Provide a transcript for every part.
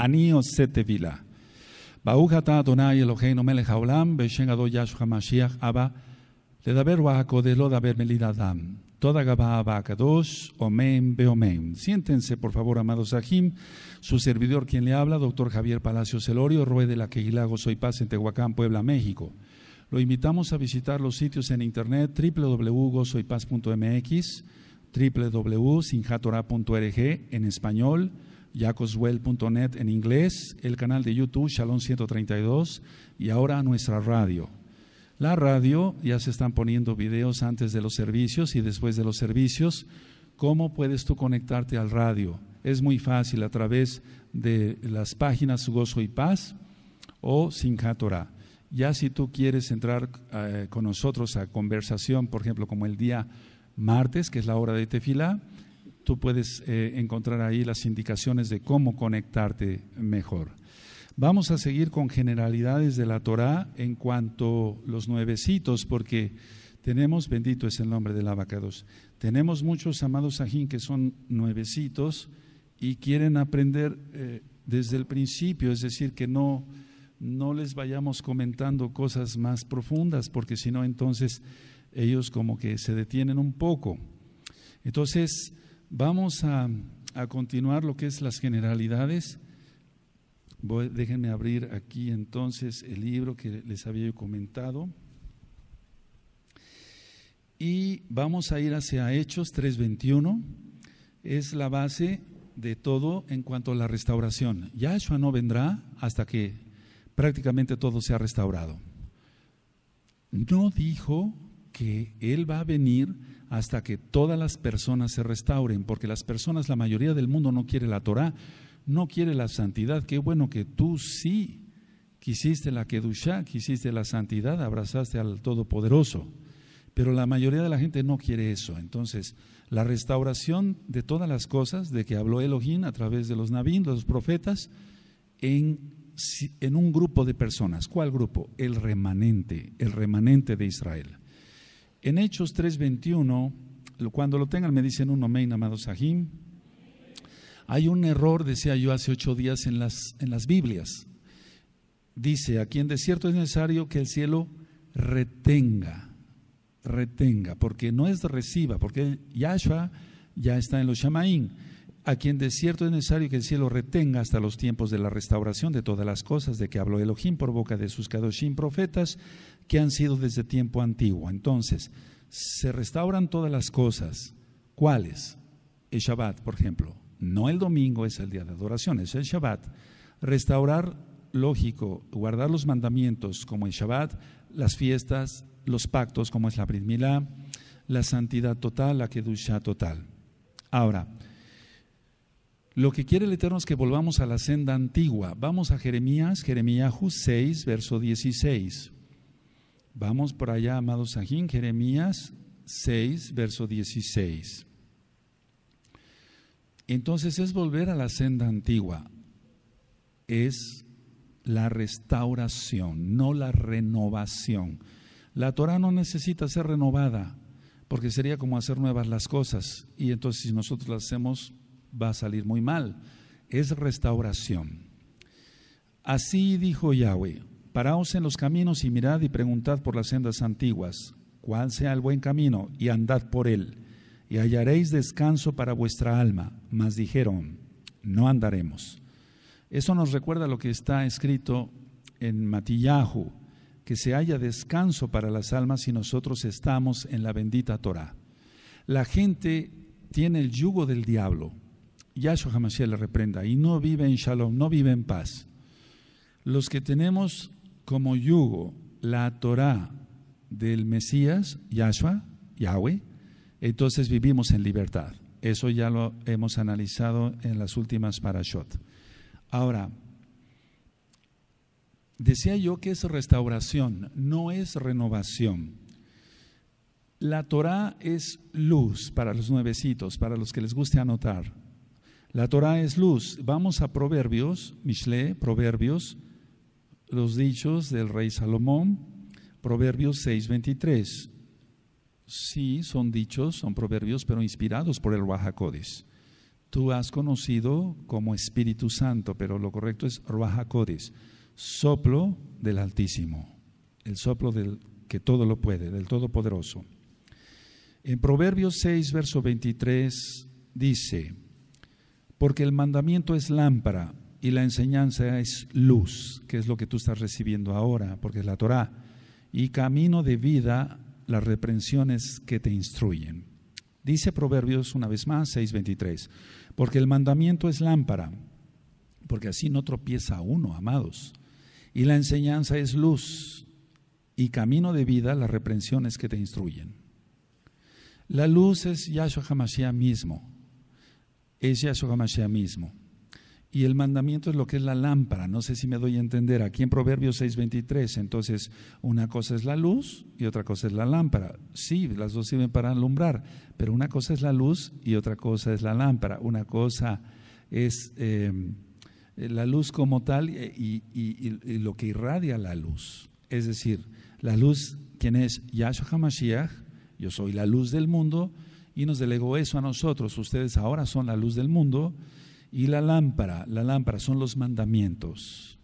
Anio setevila. Baujata Adonai Eloheinu melech haolam, beshen ado Yahshua Mashiach Abba, ledaber wahakodelo daber melidadam. Toda Gabá Abacados, Omen, Beomen. Siéntense, por favor, amados Ajim. Su servidor, quien le habla, doctor Javier Palacio Celorio, Rue de la Quejilago Soy Paz en Tehuacán, Puebla, México. Lo invitamos a visitar los sitios en internet www.gozoypaz.mx, www.sinjatora.org en español, yacoswell.net en inglés, el canal de YouTube Shalom 132 y ahora nuestra radio. La radio, ya se están poniendo videos antes de los servicios y después de los servicios. ¿Cómo puedes tú conectarte al radio? Es muy fácil a través de las páginas Gozo y Paz o Sinjatora. Ya si tú quieres entrar eh, con nosotros a conversación, por ejemplo, como el día martes, que es la hora de tefila, tú puedes eh, encontrar ahí las indicaciones de cómo conectarte mejor. Vamos a seguir con generalidades de la Torá en cuanto los nuevecitos, porque tenemos, bendito es el nombre del abacados, tenemos muchos amados ajín que son nuevecitos y quieren aprender eh, desde el principio, es decir, que no, no les vayamos comentando cosas más profundas, porque si no, entonces ellos como que se detienen un poco. Entonces, vamos a, a continuar lo que es las generalidades déjenme abrir aquí entonces el libro que les había comentado. Y vamos a ir hacia Hechos 3.21. Es la base de todo en cuanto a la restauración. Yahshua no vendrá hasta que prácticamente todo sea restaurado. No dijo que Él va a venir hasta que todas las personas se restauren, porque las personas, la mayoría del mundo no quiere la Torah, no quiere la santidad. Qué bueno que tú sí quisiste la Kedushá, quisiste la santidad, abrazaste al Todopoderoso. Pero la mayoría de la gente no quiere eso. Entonces, la restauración de todas las cosas de que habló Elohim a través de los Nabín, los profetas, en, en un grupo de personas. ¿Cuál grupo? El remanente, el remanente de Israel. En Hechos 3:21, cuando lo tengan me dicen un amén, amado Sahim. Hay un error, decía yo hace ocho días en las, en las Biblias. Dice, aquí en desierto es necesario que el cielo retenga, retenga, porque no es reciba, porque Yahshua ya está en los Shamaín. Aquí en desierto es necesario que el cielo retenga hasta los tiempos de la restauración de todas las cosas de que habló Elohim por boca de sus Kadoshim profetas que han sido desde tiempo antiguo. Entonces, se restauran todas las cosas. ¿Cuáles? El Shabbat, por ejemplo no el domingo es el día de adoración, es el Shabbat. Restaurar, lógico, guardar los mandamientos como el Shabbat, las fiestas, los pactos como es la Brit la santidad total, la Kedusha total. Ahora, lo que quiere el Eterno es que volvamos a la senda antigua. Vamos a Jeremías, Jeremías 6, verso 16. Vamos por allá, amados Sajín, Jeremías 6, verso 16. Entonces es volver a la senda antigua, es la restauración, no la renovación. La Torah no necesita ser renovada, porque sería como hacer nuevas las cosas, y entonces si nosotros las hacemos va a salir muy mal. Es restauración. Así dijo Yahweh, paraos en los caminos y mirad y preguntad por las sendas antiguas, cuál sea el buen camino, y andad por él y hallaréis descanso para vuestra alma. Mas dijeron, no andaremos. Eso nos recuerda lo que está escrito en Matillahu, que se haya descanso para las almas si nosotros estamos en la bendita Torah. La gente tiene el yugo del diablo. Yahshua Hamashiach le reprenda y no vive en shalom, no vive en paz. Los que tenemos como yugo la Torah del Mesías, Yahshua, Yahweh, entonces vivimos en libertad. Eso ya lo hemos analizado en las últimas parashot. Ahora, decía yo que es restauración, no es renovación. La Torah es luz para los nuevecitos, para los que les guste anotar. La Torah es luz. Vamos a Proverbios, Mishle, Proverbios, los dichos del rey Salomón, Proverbios 6.23. Sí, son dichos, son proverbios, pero inspirados por el Wahakodis. tú has conocido como Espíritu Santo, pero lo correcto es Ruach soplo del Altísimo, el soplo del que todo lo puede, del Todopoderoso. En Proverbios 6, verso 23 dice, porque el mandamiento es lámpara y la enseñanza es luz, que es lo que tú estás recibiendo ahora, porque es la Torah, y camino de vida las reprensiones que te instruyen. Dice Proverbios una vez más, 6:23, porque el mandamiento es lámpara, porque así no tropieza uno, amados, y la enseñanza es luz, y camino de vida las reprensiones que te instruyen. La luz es Yahshua HaMashiach mismo, es Yahshua HaMashiach mismo. Y el mandamiento es lo que es la lámpara. No sé si me doy a entender. Aquí en Proverbios 6:23, entonces una cosa es la luz y otra cosa es la lámpara. Sí, las dos sirven para alumbrar, pero una cosa es la luz y otra cosa es la lámpara. Una cosa es eh, la luz como tal y, y, lo que irradia la luz. Es decir, la luz, quien es Yahshua HaMashiach, yo soy la luz del mundo, y nos delegó eso a nosotros. Ustedes ahora son la luz del mundo. Y la lámpara, la lámpara son los mandamientos.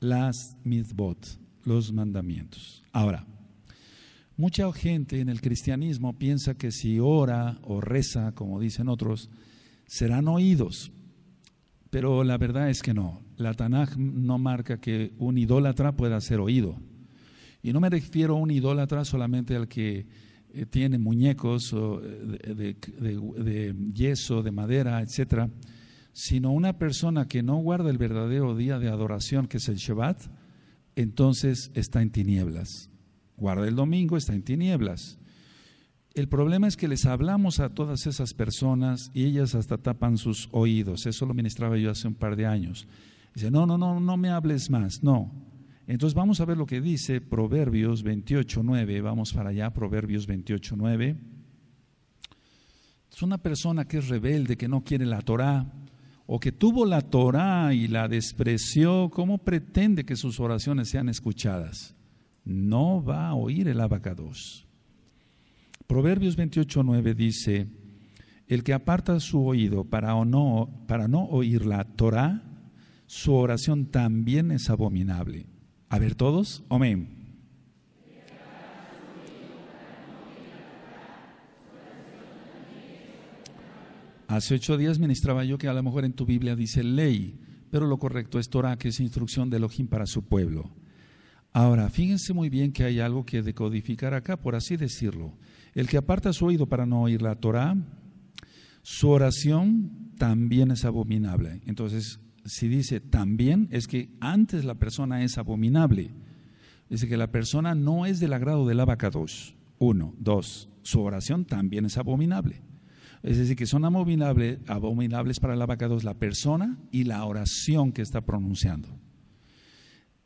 Las mitzvot, los mandamientos. Ahora, mucha gente en el cristianismo piensa que si ora o reza, como dicen otros, serán oídos. Pero la verdad es que no. La Tanaj no marca que un idólatra pueda ser oído. Y no me refiero a un idólatra solamente al que eh, tiene muñecos eh, de, yeso, de madera, etcétera, sino una persona que no guarda el verdadero día de adoración, que es el Shabbat, entonces está en tinieblas. Guarda el domingo, está en tinieblas. El problema es que les hablamos a todas esas personas y ellas hasta tapan sus oídos. Eso lo ministraba yo hace un par de años. Dice, no, no, no, no me hables más. No, entonces vamos a ver lo que dice Proverbios 28.9. Vamos para allá, Proverbios 28.9. Es una persona que es rebelde, que no quiere la Torah, o que tuvo la Torah y la despreció, ¿cómo pretende que sus oraciones sean escuchadas? No va a oír el abacados. Proverbios 28.9 dice, el que aparta su oído para, no, para no oír la Torah, su oración también es abominable. A ver todos, amén. Hace ocho días ministraba yo que a lo mejor en tu Biblia dice ley, pero lo correcto es Torah, que es instrucción de Elohim para su pueblo. Ahora, fíjense muy bien que hay algo que decodificar acá, por así decirlo. El que aparta su oído para no oír la Torah, su oración también es abominable. Entonces, si dice también, es que antes la persona es abominable. Dice que la persona no es del agrado del abacados. Uno. Dos. Su oración también es abominable. Es decir, que son abominables, para el abacados la persona y la oración que está pronunciando.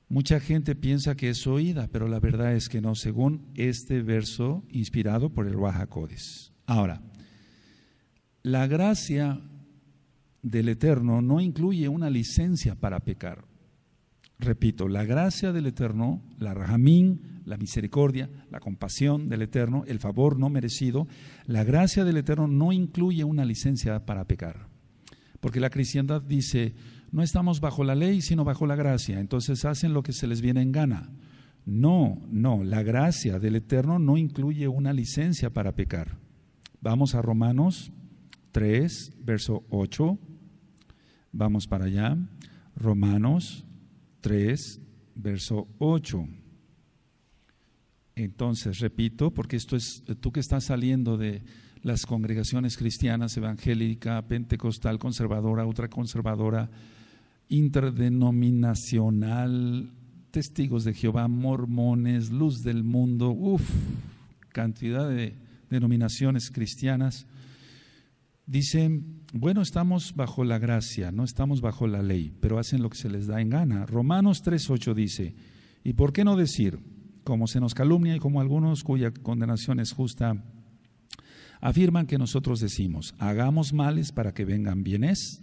Mucha gente piensa que es oída, pero la verdad es que no, según este verso inspirado por el Wahakodes. Ahora, la gracia del Eterno no incluye una licencia para pecar. Repito, la gracia del Eterno, la rahamín, la misericordia, la compasión del Eterno, el favor no merecido, la gracia del Eterno no incluye una licencia para pecar. Porque la cristiandad dice, no estamos bajo la ley, sino bajo la gracia, entonces hacen lo que se les viene en gana. No, no, la gracia del Eterno no incluye una licencia para pecar. Vamos a Romanos 3, verso 8. Vamos para allá. Romanos 3, verso 8. Entonces, repito, porque esto es, tú que estás saliendo de las congregaciones cristianas, evangélica, pentecostal, conservadora, ultraconservadora, interdenominacional, testigos de Jehová, mormones, luz del mundo, uff, cantidad de denominaciones cristianas. Dicen, bueno, estamos bajo la gracia, no estamos bajo la ley, pero hacen lo que se les da en gana. Romanos 3.8 dice, ¿y por qué no decir, como se nos calumnia y como algunos cuya condenación es justa, afirman que nosotros decimos, hagamos males para que vengan bienes?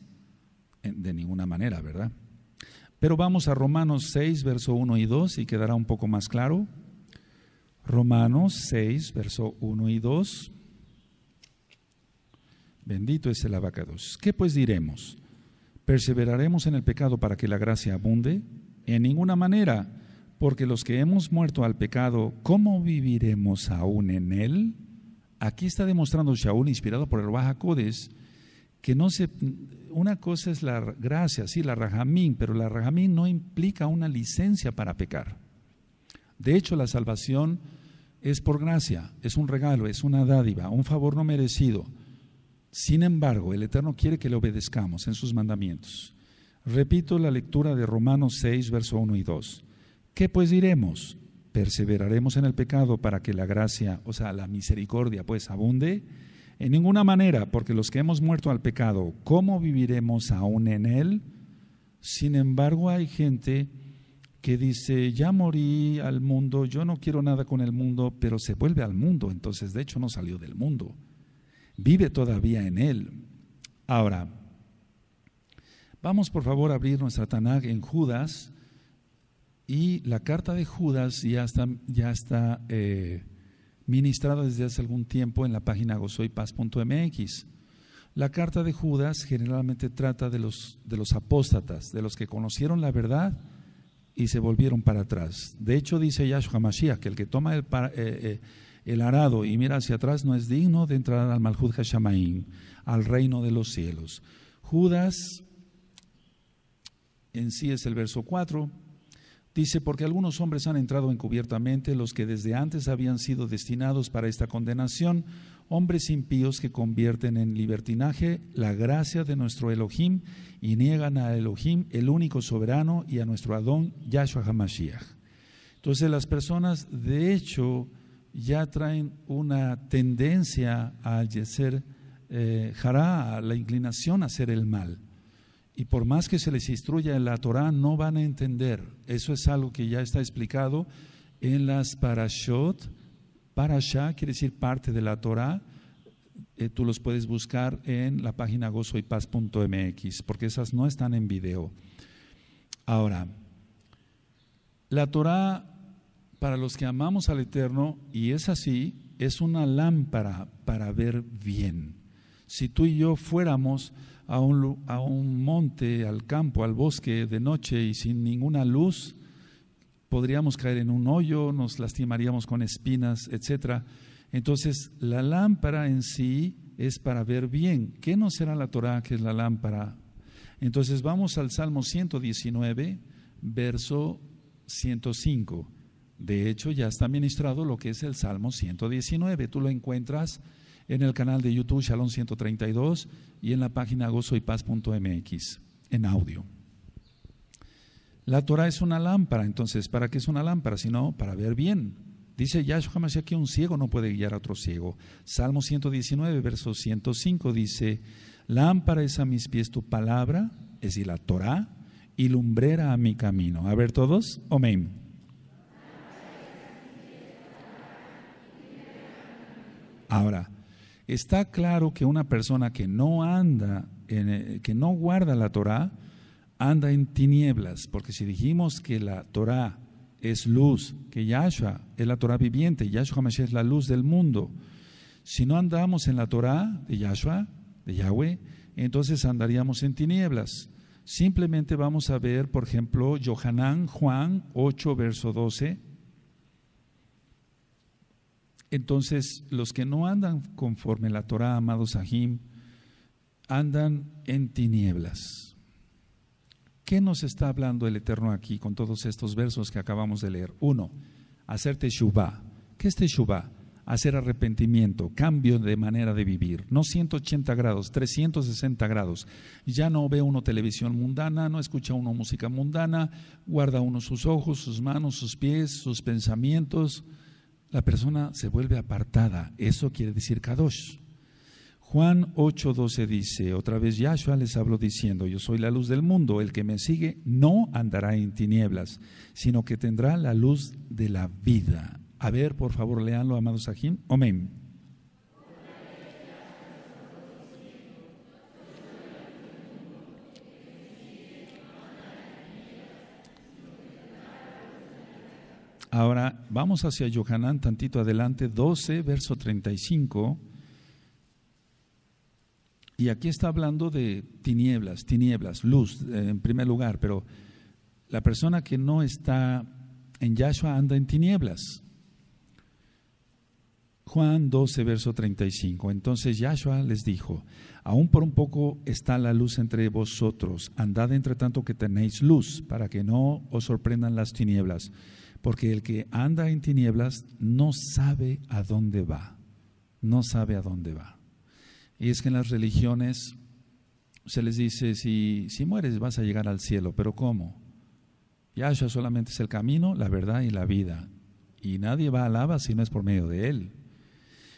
De ninguna manera, ¿verdad? Pero vamos a Romanos 6, verso 1 y 2 y quedará un poco más claro. Romanos 6, verso 1 y 2. Bendito es el abacados. ¿Qué pues diremos? ¿Perseveraremos en el pecado para que la gracia abunde? En ninguna manera, porque los que hemos muerto al pecado, ¿cómo viviremos aún en él? Aquí está demostrando Shaul, inspirado por el Baja que no se, una cosa es la gracia, sí, la rajamín, pero la rajamín no implica una licencia para pecar. De hecho, la salvación es por gracia, es un regalo, es una dádiva, un favor no merecido. Sin embargo, el Eterno quiere que le obedezcamos en sus mandamientos. Repito la lectura de Romanos 6, verso 1 y 2. ¿Qué pues diremos? ¿Perseveraremos en el pecado para que la gracia, o sea, la misericordia, pues abunde? En ninguna manera, porque los que hemos muerto al pecado, ¿cómo viviremos aún en él? Sin embargo, hay gente que dice, ya morí al mundo, yo no quiero nada con el mundo, pero se vuelve al mundo, entonces de hecho no salió del mundo vive todavía en él. Ahora, vamos por favor a abrir nuestra Tanakh en Judas y la carta de Judas ya está, ya está eh, ministrada desde hace algún tiempo en la página gozoypaz.mx. La carta de Judas generalmente trata de los, de los apóstatas, de los que conocieron la verdad y se volvieron para atrás. De hecho, dice Yahshua Mashiach que el que toma el, eh, eh, arado y mira hacia atrás no es digno de entrar al Malhud Hashamaim, al reino de los cielos. Judas, en sí es el verso 4, dice, porque algunos hombres han entrado encubiertamente, los que desde antes habían sido destinados para esta condenación, hombres impíos que convierten en libertinaje la gracia de nuestro Elohim y niegan a Elohim, el único soberano, y a nuestro Adón, Yahshua HaMashiach. Entonces las personas, de hecho, ya traen una tendencia a ser eh, a la inclinación a hacer el mal. Y por más que se les instruya en la Torah, no van a entender. Eso es algo que ya está explicado en las parashot. Parashá quiere decir parte de la Torah. Eh, tú los puedes buscar en la página gozoypaz.mx, porque esas no están en video. Ahora, la Torah para los que amamos al Eterno, y es así, es una lámpara para ver bien. Si tú y yo fuéramos a un, a un monte, al campo, al bosque de noche y sin ninguna luz, podríamos caer en un hoyo, nos lastimaríamos con espinas, etc. Entonces, la lámpara en sí es para ver bien. ¿Qué no será la Torah que es la lámpara? Entonces, vamos al Salmo 119, verso 105. De hecho, ya está ministrado lo que es el Salmo 119. Tú lo encuentras en el canal de YouTube Shalom 132 y en la página gozoypaz.mx en audio. La Torah es una lámpara, entonces, ¿para qué es una lámpara? Sino para ver bien. Dice Yahshua Hamashiach que un ciego no puede guiar a otro ciego. Salmo 119, verso 105 dice, lámpara es a mis pies tu palabra, es decir, la Torah, y lumbrera a mi camino. A ver todos, amén. Ahora, está claro que una persona que no anda, en, eh, que no guarda la Torah, anda en tinieblas, porque si dijimos que la Torah es luz, que Yahshua es la Torah viviente, Yahshua HaMashiach es la luz del mundo, si no andamos en la Torah de Yahshua, de Yahweh, entonces andaríamos en tinieblas. Simplemente vamos a ver, por ejemplo, Johanán Juan 8, verso 12 entonces, los que no andan conforme la Torah, amados Sahim, andan en tinieblas. ¿Qué nos está hablando el Eterno aquí con todos estos versos que acabamos de leer? Uno, hacer teshuvah. ¿Qué es teshuvah? Hacer arrepentimiento, cambio de manera de vivir. No 180 grados, 360 grados. Ya no ve uno televisión mundana, no escucha uno música mundana, guarda uno sus ojos, sus manos, sus pies, sus pensamientos la persona se vuelve apartada. Eso quiere decir Kadosh. Juan 8:12 dice, otra vez Yahshua les habló diciendo, yo soy la luz del mundo, el que me sigue no andará en tinieblas, sino que tendrá la luz de la vida. A ver, por favor, leanlo, amados Sahim. Amén. Ahora vamos hacia Yohanan tantito adelante, 12, verso 35. Y aquí está hablando de tinieblas, tinieblas, luz eh, en primer lugar, pero la persona que no está en Yahshua anda en tinieblas. Juan 12, verso 35. Entonces Yahshua les dijo, aún por un poco está la luz entre vosotros, andad entre tanto que tenéis luz, para que no os sorprendan las tinieblas, porque el que anda en tinieblas no sabe a dónde va, no sabe a dónde va. Y es que en las religiones se les dice, si, si mueres vas a llegar al cielo, pero ¿cómo? Yahshua solamente es el camino, la verdad y la vida. Y nadie va a lava si no es por medio de Él.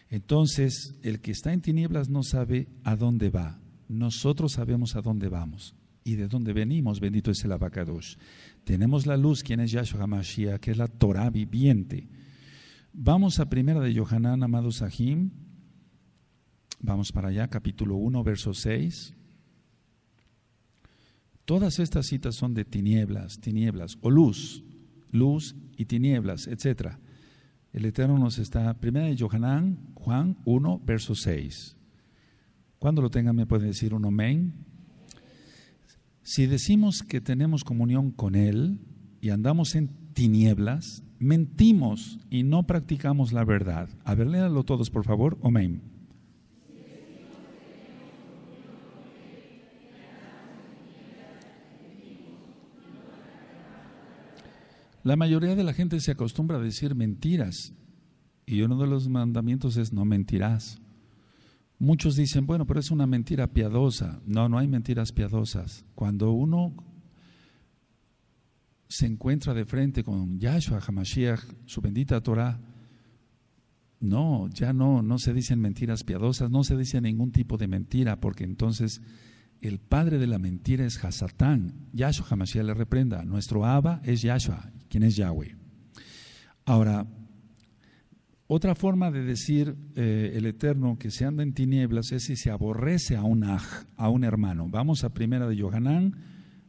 Entonces, el que está en tinieblas no sabe a dónde va. Nosotros sabemos a dónde vamos y de dónde venimos. Bendito es el abacados. Tenemos la luz, quien es Yahshua HaMashiach, que es la Torah viviente. Vamos a primera de Yohanan, amados Sahim. Vamos para allá, capítulo 1, verso 6. Todas estas citas son de tinieblas, tinieblas, o luz, luz y tinieblas, etc. El Eterno nos está, primera de Yohanan, Juan 1, verso 6. Cuando lo tengan me puede decir un amén. Si decimos que tenemos comunión con Él y andamos en tinieblas, mentimos y no practicamos la verdad. A ver, léalo todos, por favor. Amén. La mayoría de la gente se acostumbra a decir mentiras y uno de los mandamientos es no mentirás. Muchos dicen, bueno, pero es una mentira piadosa. No, no hay mentiras piadosas. Cuando uno se encuentra de frente con Yahshua HaMashiach, su bendita Torah, no, ya no, no se dicen mentiras piadosas, no se dice ningún tipo de mentira, porque entonces el padre de la mentira es Hasatán. Yahshua HaMashiach le reprenda. Nuestro Abba es Yahshua, quien es Yahweh. Ahora, otra forma de decir eh, el Eterno que se anda en tinieblas es si se aborrece a un aj, a un hermano. Vamos a primera de Yohanan,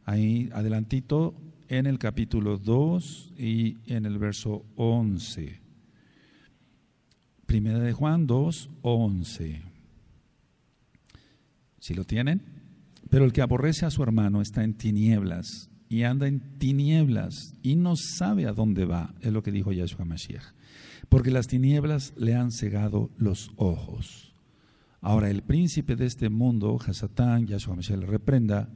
ahí adelantito en el capítulo 2 y en el verso 11. Primera de Juan 2, 11. ¿Si lo tienen? Pero el que aborrece a su hermano está en tinieblas y anda en tinieblas y no sabe a dónde va, es lo que dijo Yahshua Mashiach. Porque las tinieblas le han cegado los ojos. Ahora, el príncipe de este mundo, Hasatán, Yahshua Mashiach le reprenda,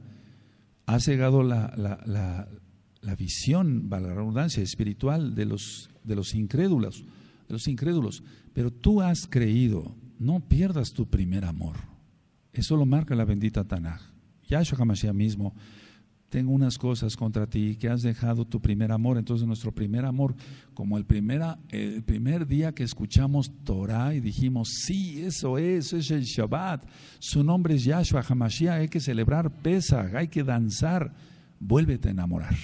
ha cegado la, la, visión, la redundancia espiritual de los, de los incrédulos, de los incrédulos. Pero tú has creído, no pierdas tu primer amor. Eso lo marca la bendita Tanaj. Yahshua HaMashiach mismo, tengo unas cosas contra ti, que has dejado tu primer amor. Entonces nuestro primer amor, como el, primera, el primer día que escuchamos Torah y dijimos, sí, eso es, es el Shabbat, su nombre es Yahshua HaMashiach, hay que celebrar Pesach, hay que danzar, vuélvete a enamorar.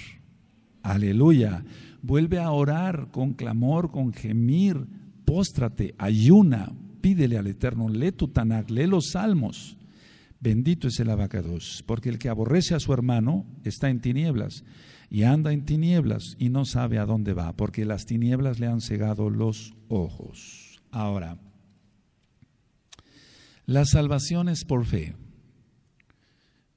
Aleluya. Vuelve a orar con clamor, con gemir, póstrate, ayuna, pídele al Eterno, lee tu Tanakh, lee los salmos. Bendito es el abacados, porque el que aborrece a su hermano está en tinieblas y anda en tinieblas y no sabe a dónde va, porque las tinieblas le han cegado los ojos. Ahora, la salvación es por fe.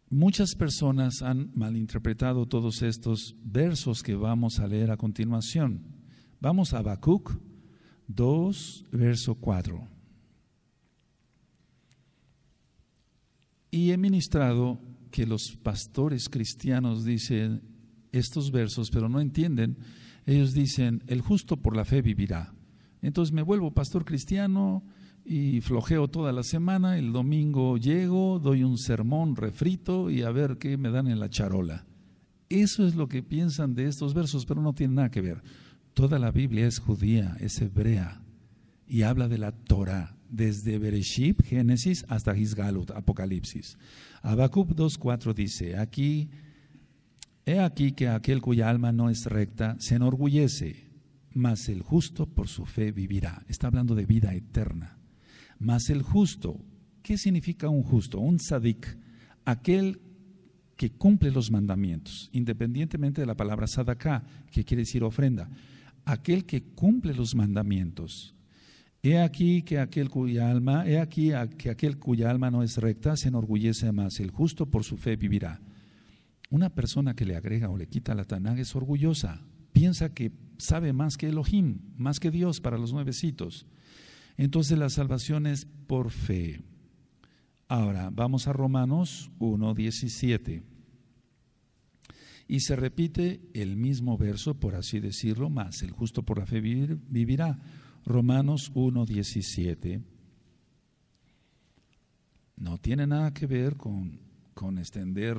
Muchas personas han malinterpretado todos estos versos que vamos a leer a continuación. Vamos a Habacuc 2, verso 4. Y he ministrado que los pastores cristianos dicen estos versos, pero no entienden. Ellos dicen, el justo por la fe vivirá. Entonces me vuelvo pastor cristiano y flojeo toda la semana, el domingo llego, doy un sermón refrito y a ver qué me dan en la charola. Eso es lo que piensan de estos versos, pero no tiene nada que ver. Toda la Biblia es judía, es hebrea y habla de la Torah desde Bereshit, Génesis, hasta Gisgalut, Apocalipsis. Habacuc 2.4 dice, aquí, he aquí que aquel cuya alma no es recta se enorgullece, mas el justo por su fe vivirá. Está hablando de vida eterna. Mas el justo, ¿qué significa un justo? Un sadik, aquel que cumple los mandamientos, independientemente de la palabra sadaká, que quiere decir ofrenda. Aquel que cumple los mandamientos He aquí que aquel cuya alma, he aquí que aquel cuya alma no es recta se enorgullece más, el justo por su fe vivirá. Una persona que le agrega o le quita la Tanag es orgullosa, piensa que sabe más que Elohim, más que Dios para los nuevecitos. Entonces la salvación es por fe. Ahora, vamos a Romanos 1.17. Y se repite el mismo verso, por así decirlo, más el justo por la fe vivirá. Romanos 1.17 no tiene nada que ver con, con extender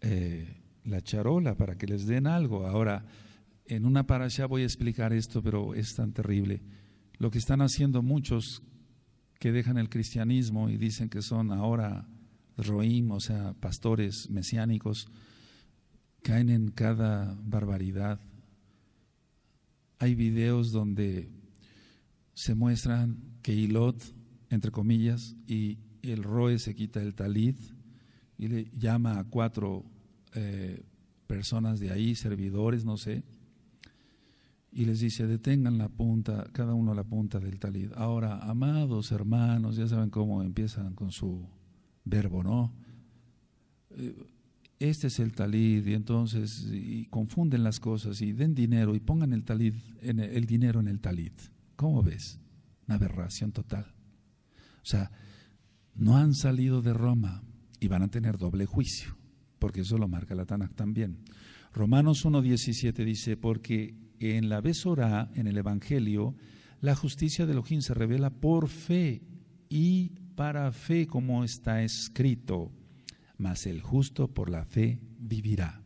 eh, la charola para que les den algo. Ahora, en una parasha voy a explicar esto, pero es tan terrible. Lo que están haciendo muchos que dejan el cristianismo y dicen que son ahora roim, o sea, pastores mesiánicos, caen en cada barbaridad hay videos donde se muestran que Ilot, entre comillas, y el Roe se quita el talit y le llama a cuatro eh, personas de ahí, servidores, no sé, y les dice, detengan la punta, cada uno la punta del talit. Ahora, amados hermanos, ya saben cómo empiezan con su verbo, ¿no? Eh, este es el talid, y entonces y confunden las cosas y den dinero y pongan el talid, en el, dinero en el talid. ¿Cómo ves? Una aberración total. O sea, no han salido de Roma y van a tener doble juicio, porque eso lo marca la Tanakh también. Romanos 1.17 dice, porque en la Besorá, en el Evangelio, la justicia de Elohim se revela por fe y para fe, como está escrito mas el justo por la fe vivirá.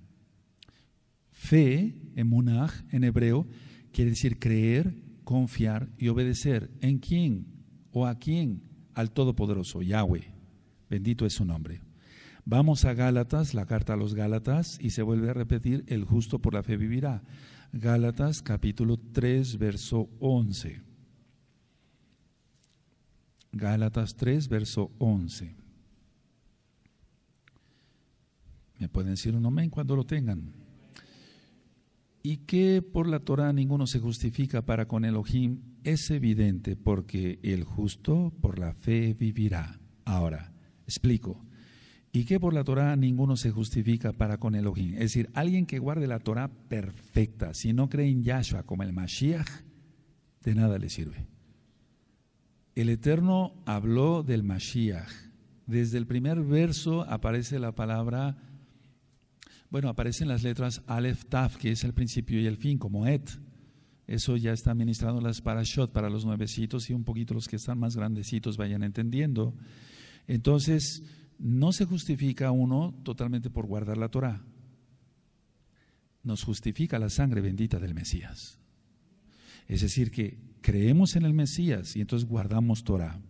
Fe, emunaj, en hebreo, quiere decir creer, confiar y obedecer. ¿En quién o a quién? Al Todopoderoso, Yahweh. Bendito es su nombre. Vamos a Gálatas, la carta a los Gálatas, y se vuelve a repetir, el justo por la fe vivirá. Gálatas capítulo 3, verso 11. Gálatas 3, verso 11. Me pueden decir un amén cuando lo tengan. Y que por la Torah ninguno se justifica para con Elohim es evidente porque el justo por la fe vivirá. Ahora, explico. Y que por la Torah ninguno se justifica para con Elohim. Es decir, alguien que guarde la Torah perfecta, si no cree en Yahshua como el Mashiach, de nada le sirve. El Eterno habló del Mashiach. Desde el primer verso aparece la palabra bueno, aparecen las letras Aleph Taf, que es el principio y el fin, como Et. Eso ya está ministrando las parashot para los nuevecitos y un poquito los que están más grandecitos vayan entendiendo. Entonces, no se justifica uno totalmente por guardar la Torah. Nos justifica la sangre bendita del Mesías. Es decir, que creemos en el Mesías y entonces guardamos Torah.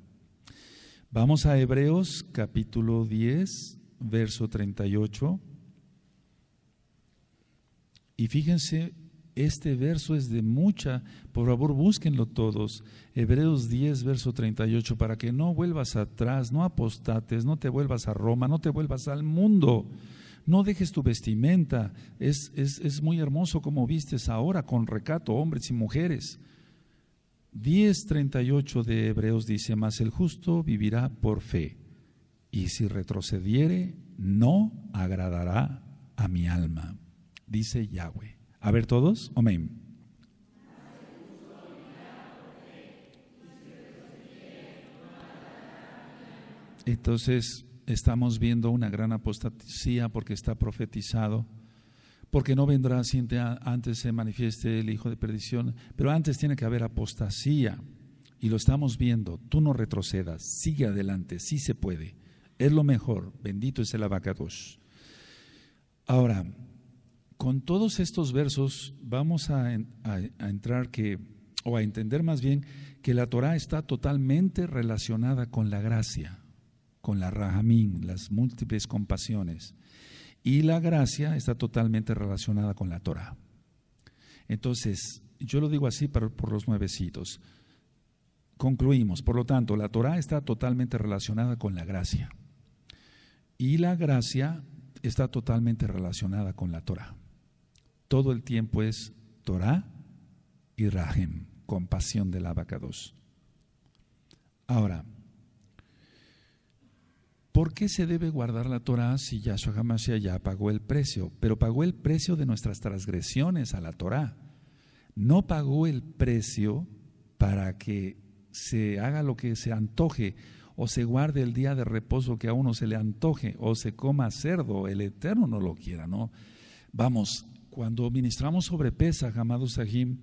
Vamos a Hebreos capítulo 10, verso 38. Y fíjense, este verso es de mucha, por favor búsquenlo todos, Hebreos 10, verso 38, para que no vuelvas atrás, no apostates, no te vuelvas a Roma, no te vuelvas al mundo, no dejes tu vestimenta, es, es, muy hermoso como vistes ahora, con recato, hombres y mujeres. 10, 38 de Hebreos dice, mas el justo vivirá por fe, y si retrocediere, no agradará a mi alma dice Yahweh. A ver todos, amén. Entonces estamos viendo una gran apostasía porque está profetizado, porque no vendrá sin antes se manifieste el hijo de perdición, pero antes tiene que haber apostasía y lo estamos viendo. Tú no retrocedas, sigue adelante, sí se puede. Es lo mejor, bendito es el abacados. Ahora, con todos estos versos vamos a, entrar que, o a entender más bien, que la Torah está totalmente relacionada con la gracia, con la rahamín, las múltiples compasiones. Y la gracia está totalmente relacionada con la Torah. Entonces, yo lo digo así por, por los nuevecitos. Concluimos, por lo tanto, la Torah está totalmente relacionada con la gracia. Y la gracia está totalmente relacionada con la Torah todo el tiempo es Torah y Rahem, compasión del abacados. Ahora, ¿por qué se debe guardar la Torah si Yahshua HaMashiach ya pagó el precio? Pero pagó el precio de nuestras transgresiones a la Torah. No pagó el precio para que se haga lo que se antoje o se guarde el día de reposo que a uno se le antoje o se coma cerdo, el Eterno no lo quiera, ¿no? Vamos, cuando ministramos sobre Pesach, amados Sahim,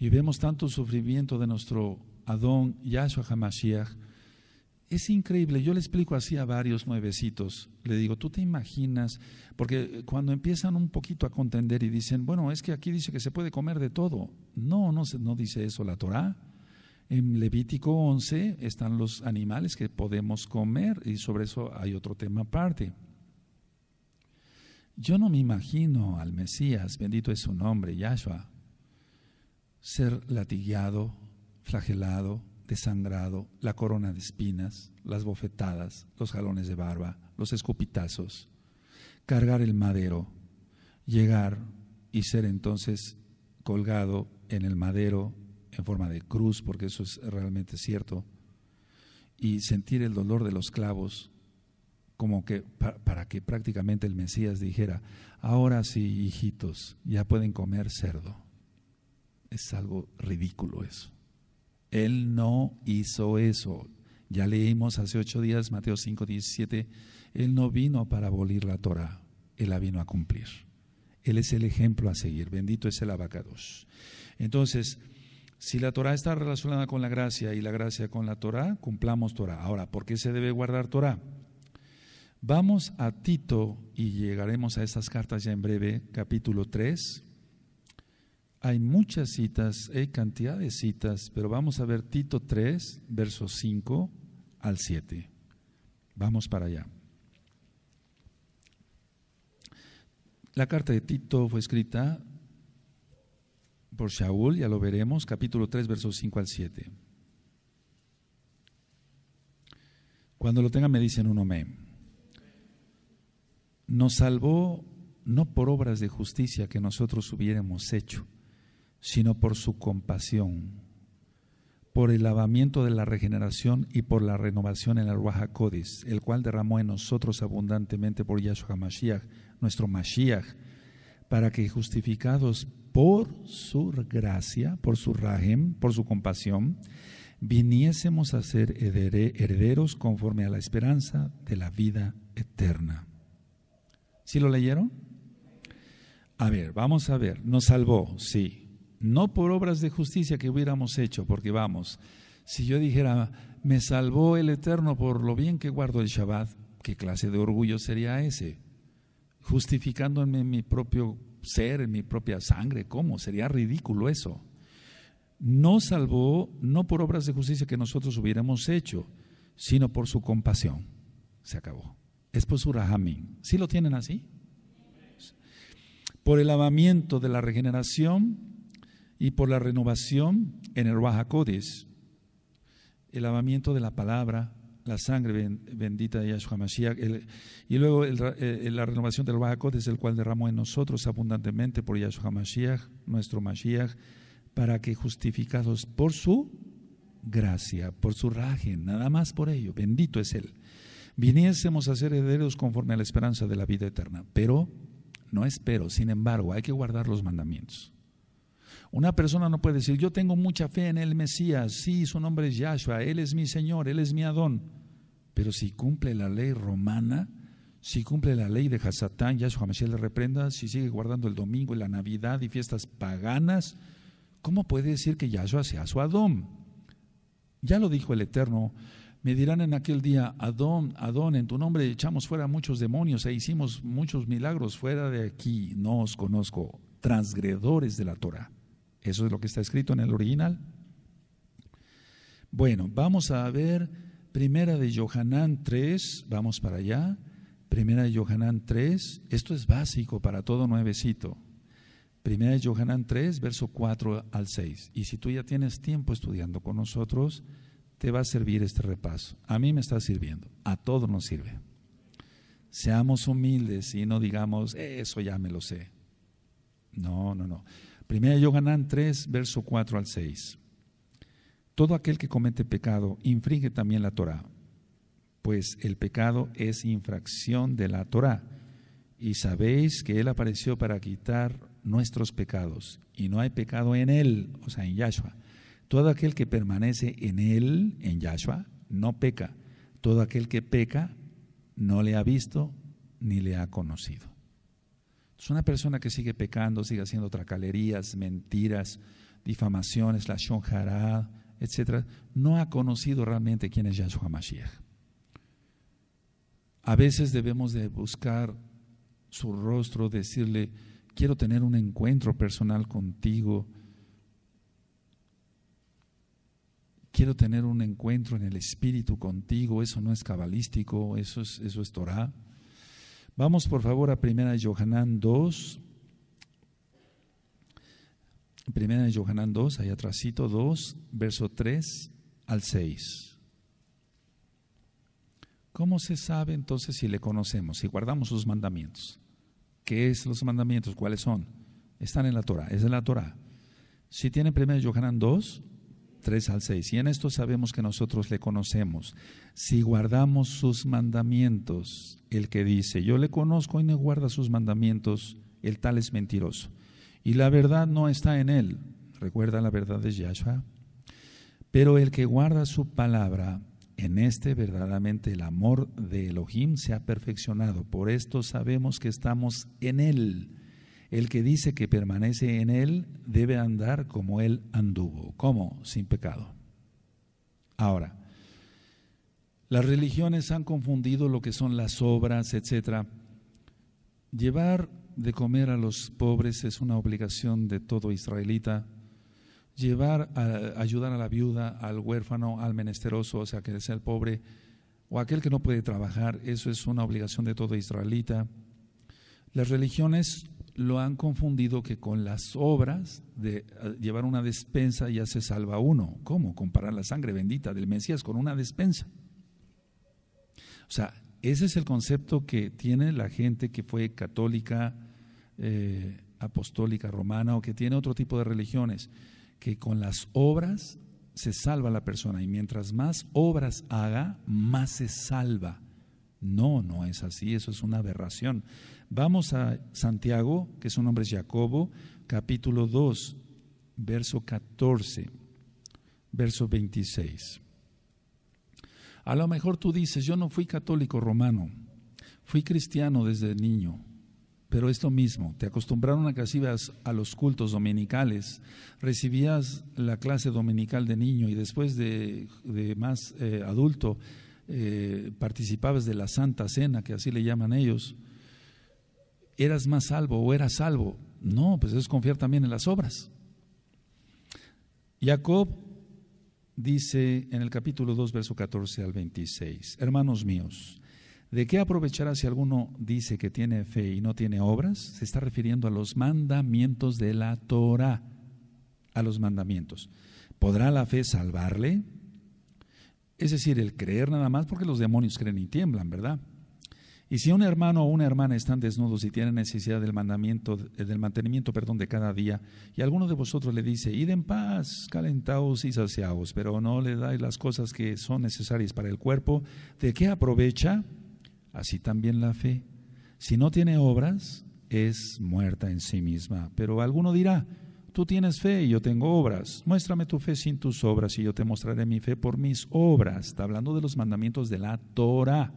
y vemos tanto sufrimiento de nuestro Adón Yahshua HaMashiach, es increíble, yo le explico así a varios nuevecitos, le digo, tú te imaginas, porque cuando empiezan un poquito a contender y dicen, bueno, es que aquí dice que se puede comer de todo, no, no, no dice eso la Torah. En Levítico 11 están los animales que podemos comer y sobre eso hay otro tema aparte. Yo no me imagino al Mesías, bendito es su nombre, Yahshua, ser latigueado, flagelado, desangrado, la corona de espinas, las bofetadas, los jalones de barba, los escupitazos, cargar el madero, llegar y ser entonces colgado en el madero en forma de cruz, porque eso es realmente cierto, y sentir el dolor de los clavos como que para, que prácticamente el Mesías dijera, ahora sí, hijitos, ya pueden comer cerdo. Es algo ridículo eso. Él no hizo eso. Ya leímos hace ocho días, Mateo 5, 17, Él no vino para abolir la Torah, Él la vino a cumplir. Él es el ejemplo a seguir. Bendito es el abacados. Entonces, si la Torah está relacionada con la gracia y la gracia con la Torah, cumplamos Torah. Ahora, ¿por qué se debe guardar Torah? Vamos a Tito y llegaremos a esas cartas ya en breve, capítulo 3. Hay muchas citas, hay cantidad de citas, pero vamos a ver Tito 3, versos 5 al 7. Vamos para allá. La carta de Tito fue escrita por Shaul, ya lo veremos, capítulo 3, versos 5 al 7. Cuando lo tengan me dicen un amén nos salvó no por obras de justicia que nosotros hubiéramos hecho, sino por su compasión, por el lavamiento de la regeneración y por la renovación en el Ruach el cual derramó en nosotros abundantemente por Yahshua Mashiach, nuestro Mashiach, para que justificados por su gracia, por su rajem, por su compasión, viniésemos a ser herederos conforme a la esperanza de la vida eterna. ¿Sí lo leyeron? A ver, vamos a ver. Nos salvó, sí. No por obras de justicia que hubiéramos hecho, porque vamos, si yo dijera, me salvó el Eterno por lo bien que guardo el Shabbat, ¿qué clase de orgullo sería ese? Justificándome en mi propio ser, en mi propia sangre, ¿cómo? Sería ridículo eso. No salvó no por obras de justicia que nosotros hubiéramos hecho, sino por su compasión. Se acabó es por su rahamim. ¿Sí lo tienen así? Por el lavamiento de la regeneración y por la renovación en el Rahakodis, el lavamiento de la palabra, la sangre bendita de Yahshua Mashiach, y luego eh, la renovación del Rahakodis, el cual derramó en nosotros abundantemente por Yahshua Mashiach, nuestro Mashiach, para que justificados por su gracia, por su rajen, nada más por ello, bendito es Él viniésemos a ser herederos conforme a la esperanza de la vida eterna. Pero, no espero, sin embargo, hay que guardar los mandamientos. Una persona no puede decir, yo tengo mucha fe en el Mesías, sí, su nombre es Yahshua, Él es mi Señor, Él es mi Adón. Pero si cumple la ley romana, si cumple la ley de Hasatán, Yahshua Mesías le reprenda, si sigue guardando el domingo y la Navidad y fiestas paganas, ¿cómo puede decir que Yahshua sea su Adón? Ya lo dijo el Eterno, me dirán en aquel día, Adón, Adón, en tu nombre echamos fuera muchos demonios e hicimos muchos milagros fuera de aquí. No os conozco, transgredores de la Torah. Eso es lo que está escrito en el original. Bueno, vamos a ver Primera de Johanán 3, vamos para allá. Primera de Johanán 3, esto es básico para todo nuevecito. Primera de Johanán 3, verso 4 al 6. Y si tú ya tienes tiempo estudiando con nosotros, te va a servir este repaso. A mí me está sirviendo, a todos nos sirve. Seamos humildes y no digamos, eso ya me lo sé. No, no, no. Primera Yohanan 3, verso 4 al 6. todo aquel que comete pecado infringe también la Torah, pues el pecado es infracción de la Torah. Y sabéis que Él apareció para quitar nuestros pecados, y no hay pecado en Él, o sea, en Yahshua. Todo aquel que permanece en Él, en Yahshua, no peca. Todo aquel que peca no le ha visto ni le ha conocido. Es una persona que sigue pecando, sigue haciendo tracalerías, mentiras, difamaciones, la shonjara, etc., no ha conocido realmente quién es Yahshua Mashiach. A veces debemos de buscar su rostro, decirle, quiero tener un encuentro personal contigo, quiero tener un encuentro en el Espíritu contigo, eso no es cabalístico, eso es, eso es Torah. Vamos por favor a 1 Yohanan 2. Primera de Yohanan 2, ahí atrásito 2, verso 3 al 6. ¿Cómo se sabe entonces si le conocemos, si guardamos sus mandamientos? ¿Qué es los mandamientos? ¿Cuáles son? Están en la Torah, es en la Torah. Si tiene 1 Yohanan 2, 3 al 6. Y en esto sabemos que nosotros le conocemos. Si guardamos sus mandamientos, el que dice, yo le conozco y no guarda sus mandamientos, el tal es mentiroso. Y la verdad no está en él. Recuerda la verdad de Yahshua. Pero el que guarda su palabra, en este verdaderamente el amor de Elohim se ha perfeccionado. Por esto sabemos que estamos en él. El que dice que permanece en Él debe andar como Él anduvo. ¿Cómo? Sin pecado. Ahora, las religiones han confundido lo que son las obras, etc. Llevar de comer a los pobres es una obligación de todo israelita. Llevar a ayudar a la viuda, al huérfano, al menesteroso, o sea, que sea el pobre, o aquel que no puede trabajar, eso es una obligación de todo israelita. Las religiones lo han confundido que con las obras de eh, llevar una despensa ya se salva uno. ¿Cómo? Comparar la sangre bendita del Mesías con una despensa. O sea, ese es el concepto que tiene la gente que fue católica, eh, apostólica, romana o que tiene otro tipo de religiones, que con las obras se salva la persona y mientras más obras haga, más se salva. No, no es así, eso es una aberración. Vamos a Santiago, que su nombre es Jacobo, capítulo 2, verso 14, verso 26. A lo mejor tú dices, yo no fui católico romano, fui cristiano desde niño, pero esto mismo, te acostumbraron a que ibas a los cultos dominicales, recibías la clase dominical de niño y después de, más eh, adulto eh, participabas de la Santa Cena, que así le llaman ellos, eras más salvo o eras salvo. No, pues es confiar también en las obras. Jacob dice en el capítulo 2, verso 14 al 26, hermanos míos, ¿de qué aprovechará si alguno dice que tiene fe y no tiene obras? Se está refiriendo a los mandamientos de la Torah, a los mandamientos. ¿Podrá la fe salvarle? Es decir, el creer nada más porque los demonios creen y tiemblan, ¿verdad? Y si un hermano o una hermana están desnudos y tienen necesidad del mandamiento, del mantenimiento, perdón, de cada día, y alguno de vosotros le dice, id en paz, calentaos y saciaos, pero no le dais las cosas que son necesarias para el cuerpo, ¿de qué aprovecha? Así también la fe. Si no tiene obras, es muerta en sí misma. Pero alguno dirá, tú tienes fe y yo tengo obras. Muéstrame tu fe sin tus obras y yo te mostraré mi fe por mis obras. Está hablando de los mandamientos de la Torah.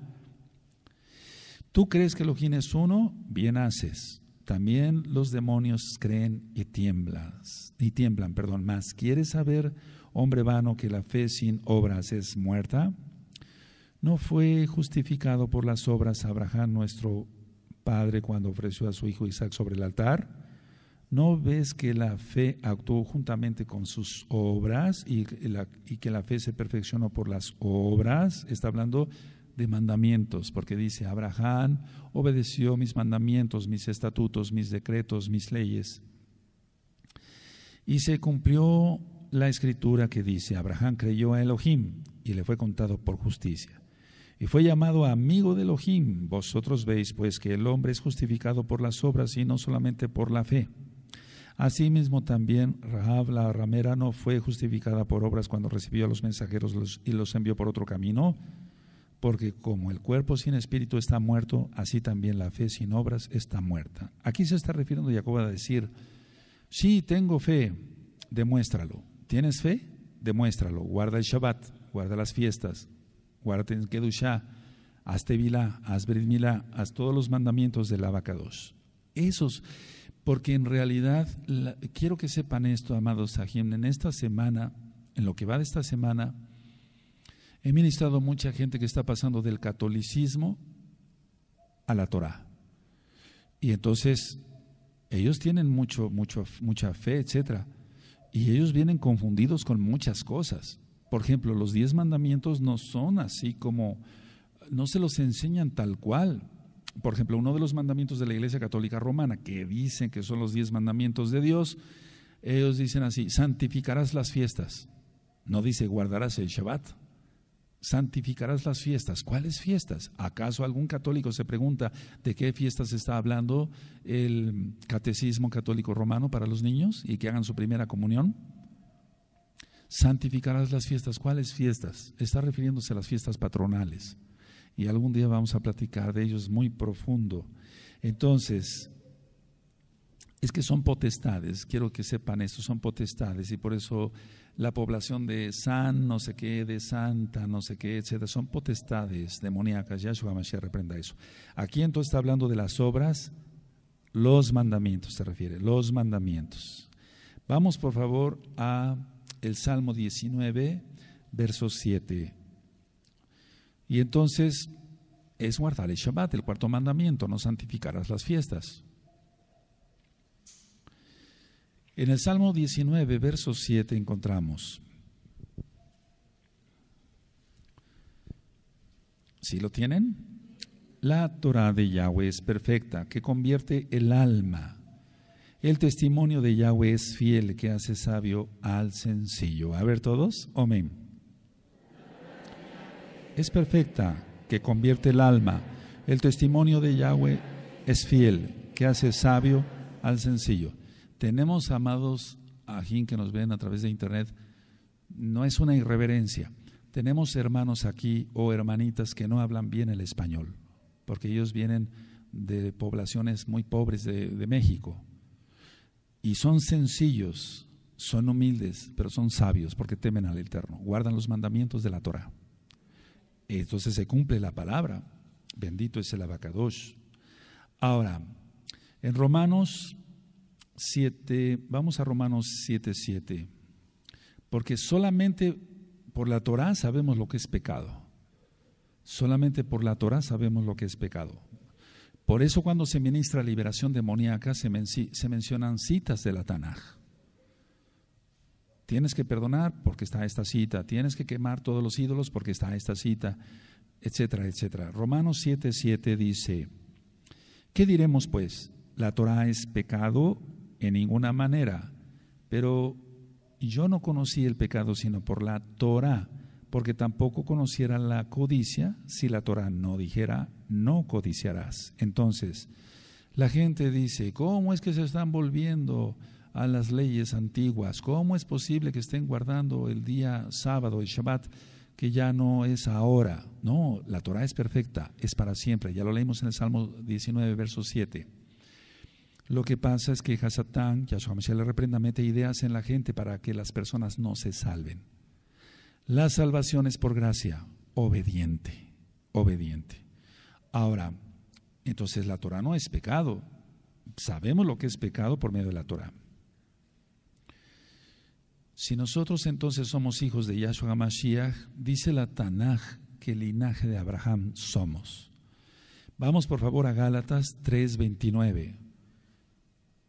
Tú crees que Elohim es uno, bien haces. También los demonios creen y tiemblan, y tiemblan, perdón, más. ¿Quieres saber, hombre vano, que la fe sin obras es muerta? ¿No fue justificado por las obras Abraham, nuestro padre, cuando ofreció a su hijo Isaac sobre el altar? ¿No ves que la fe actuó juntamente con sus obras y que la fe se perfeccionó por las obras? Está hablando de mandamientos, porque dice, Abraham obedeció mis mandamientos, mis estatutos, mis decretos, mis leyes. Y se cumplió la escritura que dice, Abraham creyó a Elohim y le fue contado por justicia. Y fue llamado amigo de Elohim. Vosotros veis pues que el hombre es justificado por las obras y no solamente por la fe. Asimismo también Rahab la ramera no fue justificada por obras cuando recibió a los mensajeros y los envió por otro camino, porque como el cuerpo sin espíritu está muerto, así también la fe sin obras está muerta. Aquí se está refiriendo Jacob a decir, sí, tengo fe, demuéstralo. ¿Tienes fe? Demuéstralo. Guarda el Shabbat, guarda las fiestas, guarda en Kedushah, haz Tevilá, haz Brit haz todos los mandamientos del abacados. Esos porque en realidad, quiero que sepan esto, amados Sahim, en esta semana, en lo que va de esta semana, he ministrado mucha gente que está pasando del catolicismo a la Torah. Y entonces, ellos tienen mucho, mucho, mucha fe, etcétera. Y ellos vienen confundidos con muchas cosas. Por ejemplo, los diez mandamientos no son así como, no se los enseñan tal cual por ejemplo, uno de los mandamientos de la Iglesia Católica Romana, que dicen que son los diez mandamientos de Dios, ellos dicen así, santificarás las fiestas. No dice guardarás el Shabbat. Santificarás las fiestas. ¿Cuáles fiestas? ¿Acaso algún católico se pregunta de qué fiestas está hablando el catecismo católico romano para los niños y que hagan su primera comunión? Santificarás las fiestas. ¿Cuáles fiestas? Está refiriéndose a las fiestas patronales y algún día vamos a platicar de ellos muy profundo. Entonces, es que son potestades, quiero que sepan esto, son potestades y por eso la población de San, no sé qué, de Santa, no sé qué, etcétera, son potestades demoníacas. Yahshua Mashiach reprenda eso. Aquí entonces está hablando de las obras, los mandamientos se refiere, los mandamientos. Vamos por favor a el Salmo 19, verso 7. Y entonces es guardar el Shabbat, el cuarto mandamiento, no santificarás las fiestas. En el Salmo 19, verso 7 encontramos, ¿sí lo tienen? La Torah de Yahweh es perfecta, que convierte el alma. El testimonio de Yahweh es fiel, que hace sabio al sencillo. A ver todos, amén es perfecta, que convierte el alma. El testimonio de Yahweh es fiel, que hace sabio al sencillo. Tenemos, amados ajín que nos ven a través de internet, no es una irreverencia. Tenemos hermanos aquí o hermanitas que no hablan bien el español, porque ellos vienen de poblaciones muy pobres de, de México. Y son sencillos, son humildes, pero son sabios porque temen al Eterno, guardan los mandamientos de la Torah. Entonces se cumple la palabra. Bendito es el abacadosh. Ahora, en Romanos 7, vamos a Romanos 7, 7. Porque solamente por la Torah sabemos lo que es pecado. Solamente por la Torah sabemos lo que es pecado. Por eso cuando se ministra liberación demoníaca se, se mencionan citas de la Tanaj. Tienes que perdonar porque está esta cita, tienes que quemar todos los ídolos porque está esta cita, etcétera, etcétera. Romanos 7:7 7 dice, ¿qué diremos pues? La Torah es pecado en ninguna manera, pero yo no conocí el pecado sino por la Torah, porque tampoco conociera la codicia si la Torah no dijera, no codiciarás. Entonces, la gente dice, ¿cómo es que se están volviendo a las leyes antiguas. ¿Cómo es posible que estén guardando el día sábado, el Shabbat, que ya no es ahora? No, la Torah es perfecta, es para siempre. Ya lo leímos en el Salmo 19, verso 7. Lo que pasa es que Hasatán, Yahshua Mashiach le reprenda, mete ideas en la gente para que las personas no se salven. La salvación es por gracia, obediente, obediente. Ahora, entonces la Torah no es pecado. Sabemos lo que es pecado por medio de la Torah. Si nosotros entonces somos hijos de Yahshua Mashiach, dice la Tanaj que el linaje de Abraham somos. Vamos por favor a Gálatas 3:29.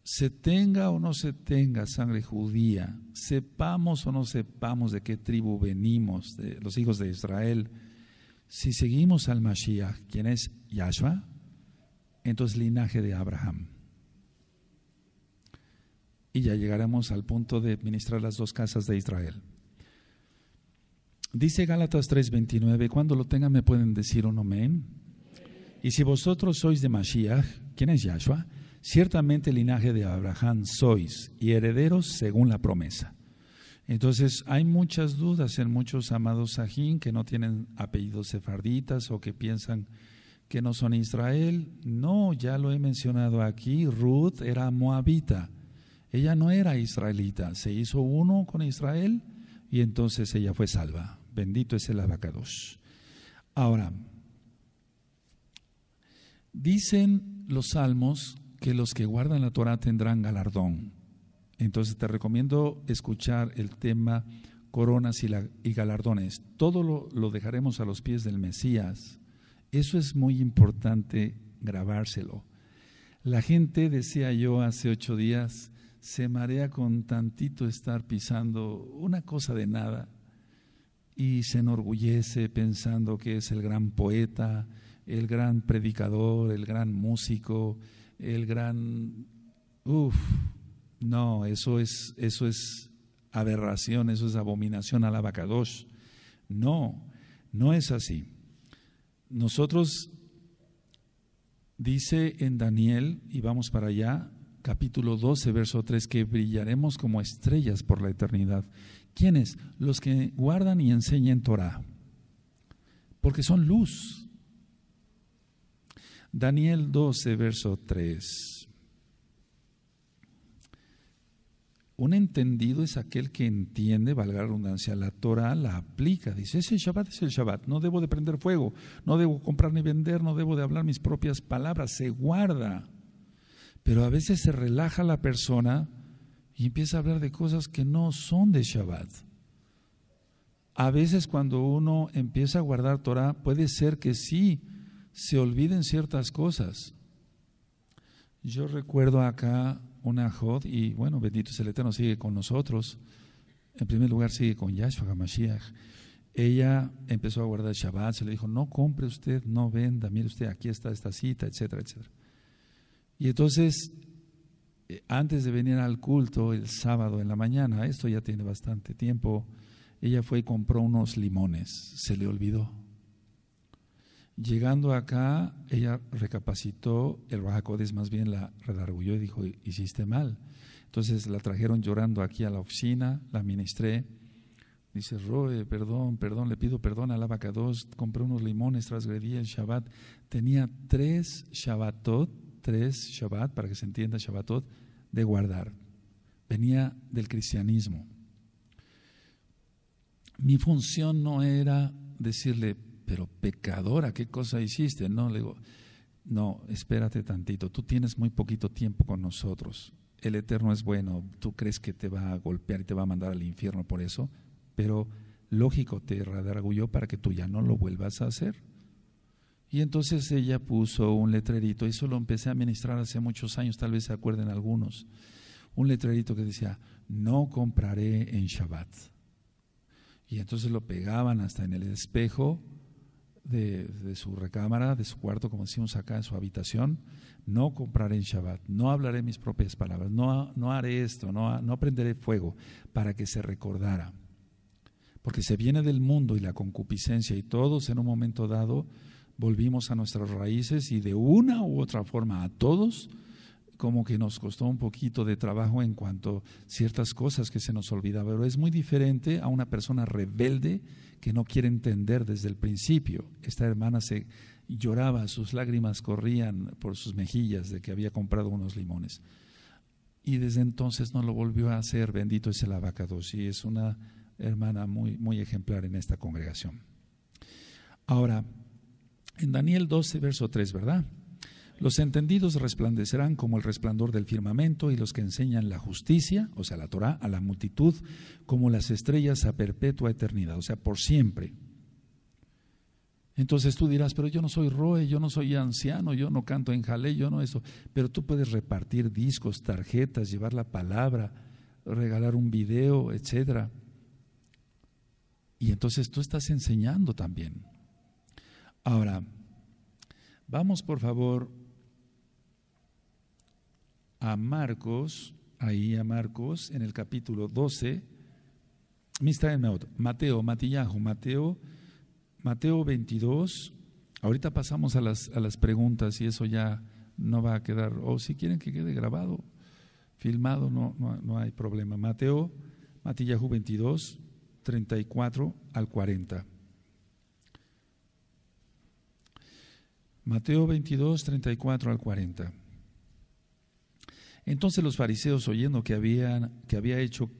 Se tenga o no se tenga sangre judía, sepamos o no sepamos de qué tribu venimos, de los hijos de Israel, si seguimos al Mashiach, quien es Yahshua, entonces linaje de Abraham y ya llegaremos al punto de ministrar las dos casas de Israel. Dice Gálatas 3:29, cuando lo tengan me pueden decir un amén. Y si vosotros sois de Mashiach, ¿quién es Yahshua? Ciertamente linaje de Abraham sois y herederos según la promesa. Entonces hay muchas dudas en muchos amados sajín que no tienen apellidos sefarditas o que piensan que no son Israel. No, ya lo he mencionado aquí, Ruth era moabita. Ella no era israelita, se hizo uno con Israel y entonces ella fue salva. Bendito es el abacados. Ahora, dicen los salmos que los que guardan la Torah tendrán galardón. Entonces te recomiendo escuchar el tema coronas y, galardones. Todo lo, lo, dejaremos a los pies del Mesías. Eso es muy importante grabárselo. La gente, decía yo hace ocho días, se marea con tantito estar pisando una cosa de nada y se enorgullece pensando que es el gran poeta, el gran predicador, el gran músico, el gran... Uf, no, eso es, eso es aberración, eso es abominación al abacados. No, no es así. Nosotros, dice en Daniel, y vamos para allá, capítulo 12, verso 3, que brillaremos como estrellas por la eternidad. ¿Quiénes? Los que guardan y enseñan Torah, porque son luz. Daniel 12, verso 3. Un entendido es aquel que entiende, valga la redundancia, la Torah la aplica. Dice, ese Shabbat es el Shabbat, no debo de prender fuego, no debo comprar ni vender, no debo de hablar mis propias palabras, se guarda. Pero a veces se relaja la persona y empieza a hablar de cosas que no son de Shabbat. A veces cuando uno empieza a guardar Torah, puede ser que sí se olviden ciertas cosas. Yo recuerdo acá una Jod y bueno, bendito es el Eterno, sigue con nosotros. En primer lugar sigue con Yahshua HaMashiach. Ella empezó a guardar Shabbat, se le dijo, no compre usted, no venda, mire usted, aquí está esta cita, etcétera, etcétera. Y entonces, eh, antes de venir al culto el sábado en la mañana, esto ya tiene bastante tiempo, ella fue y compró unos limones, se le olvidó. Llegando acá, ella recapacitó, el Rajacodes más bien la redargulló y dijo, hiciste mal. Entonces la trajeron llorando aquí a la oficina, la ministré. Dice, Roe, perdón, perdón, le pido perdón al abacados, compré unos limones, transgredí el Shabbat. Tenía tres Shabbatot, tres Shabbat, para que se entienda Shabbatot, de guardar. Venía del cristianismo. Mi función no era decirle, pero pecadora, ¿qué cosa hiciste? No, le digo, no, espérate tantito, tú tienes muy poquito tiempo con nosotros. El Eterno es bueno, tú crees que te va a golpear y te va a mandar al infierno por eso, pero lógico, te redargulló para que tú ya no lo vuelvas a hacer. Y entonces ella puso un letrerito, eso lo empecé a ministrar hace muchos años, tal vez se acuerden algunos, un letrerito que decía, no compraré en Shabbat. Y entonces lo pegaban hasta en el espejo de, su recámara, de su cuarto, como decimos acá, en su habitación, no compraré en Shabbat, no hablaré mis propias palabras, no, no haré esto, no, no prenderé fuego, para que se recordara. Porque se viene del mundo y la concupiscencia y todos en un momento dado volvimos a nuestras raíces y de una u otra forma a todos como que nos costó un poquito de trabajo en cuanto a ciertas cosas que se nos olvidaba, pero es muy diferente a una persona rebelde que no quiere entender desde el principio. Esta hermana se lloraba, sus lágrimas corrían por sus mejillas de que había comprado unos limones. Y desde entonces no lo volvió a hacer, bendito es el abacados, y es una hermana muy, muy ejemplar en esta congregación. Ahora, en Daniel 12, verso 3, ¿verdad? Los entendidos resplandecerán como el resplandor del firmamento y los que enseñan la justicia, o sea, la Torah, a la multitud, como las estrellas a perpetua eternidad, o sea, por siempre. Entonces tú dirás, pero yo no soy Roe, yo no soy anciano, yo no canto en jalé, yo no eso. Pero tú puedes repartir discos, tarjetas, llevar la palabra, regalar un video, etcétera. Y entonces tú estás enseñando también. Ahora, vamos por favor a Marcos, ahí a Marcos, en el capítulo 12, Mateo, Matillahu, Mateo, Mateo 22, ahorita pasamos a las, a las preguntas y eso ya no va a quedar, o si quieren que quede grabado, filmado, no, no, hay problema. Mateo, Matillahu 22, 34 al 40. Mateo 22, 34 al 40. Entonces los fariseos, oyendo que, habían, que había hecho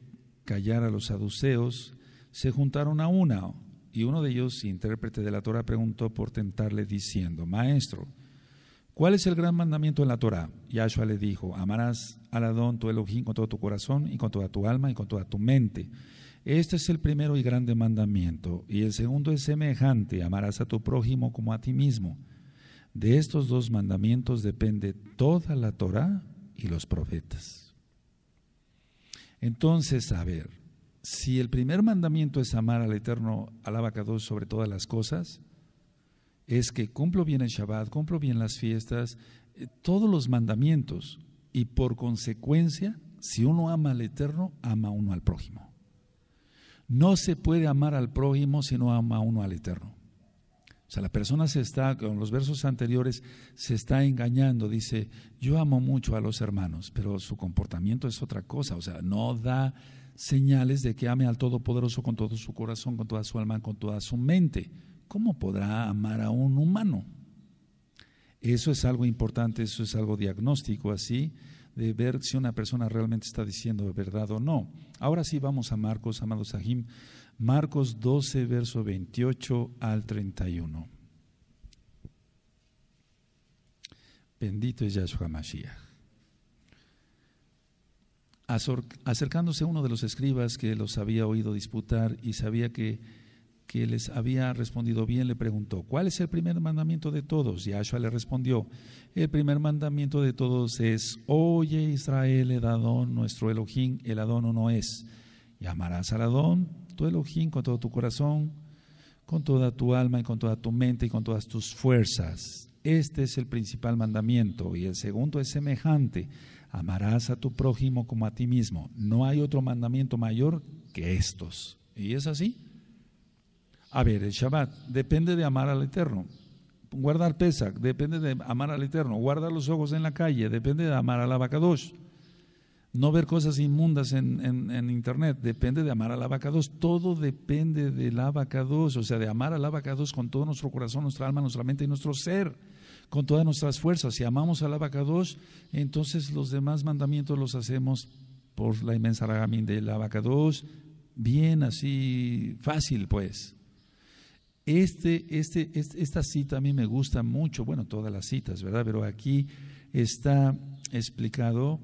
callar a los saduceos, se juntaron a una, y uno de ellos, intérprete de la Torah, preguntó por tentarle diciendo, Maestro, ¿cuál es el gran mandamiento en la Torah? Yahshua le dijo, amarás al Adón tu Elohim con todo tu corazón y con toda tu alma y con toda tu mente. Este es el primero y grande mandamiento, y el segundo es semejante, amarás a tu prójimo como a ti mismo. De estos dos mandamientos depende toda la Torah y los profetas. Entonces, a ver, si el primer mandamiento es amar al Eterno, al Abacados sobre todas las cosas, es que cumplo bien el Shabbat, cumplo bien las fiestas, eh, todos los mandamientos, y por consecuencia, si uno ama al Eterno, ama uno al prójimo. No se puede amar al prójimo si no ama uno al Eterno. O sea, la persona se está, con los versos anteriores, se está engañando. Dice, yo amo mucho a los hermanos, pero su comportamiento es otra cosa. O sea, no da señales de que ame al Todopoderoso con todo su corazón, con toda su alma, con toda su mente. ¿Cómo podrá amar a un humano? Eso es algo importante, eso es algo diagnóstico así, de ver si una persona realmente está diciendo verdad o no. Ahora sí vamos a Marcos, amados Sahim. Marcos 12, verso 28 al 31. Bendito es Yahshua Mashiach. Acercándose uno de los escribas que los había oído disputar y sabía que, que les había respondido bien, le preguntó, ¿cuál es el primer mandamiento de todos? Yahshua le respondió, el primer mandamiento de todos es, oye Israel, el Adón, nuestro Elohim, el Adón no es. Llamarás al Adón tu Elohim con todo tu corazón, con toda tu alma y con toda tu mente y con todas tus fuerzas. Este es el principal mandamiento y el segundo es semejante. Amarás a tu prójimo como a ti mismo. No hay otro mandamiento mayor que estos. ¿Y es así? A ver, el Shabbat depende de amar al Eterno. Guardar Pesach depende de amar al Eterno. Guardar los ojos en la calle depende de amar al Abacadosh no ver cosas inmundas en, internet, depende de amar al abacados, todo depende del abacados, o sea, de amar al abacados con todo nuestro corazón, nuestra alma, nuestra mente y nuestro ser, con todas nuestras fuerzas. Si amamos al abacados, entonces los demás mandamientos los hacemos por la inmensa ragamín del abacados, bien así, fácil pues. Este, este, esta cita a mí me gusta mucho, bueno, todas las citas, ¿verdad? Pero aquí está explicado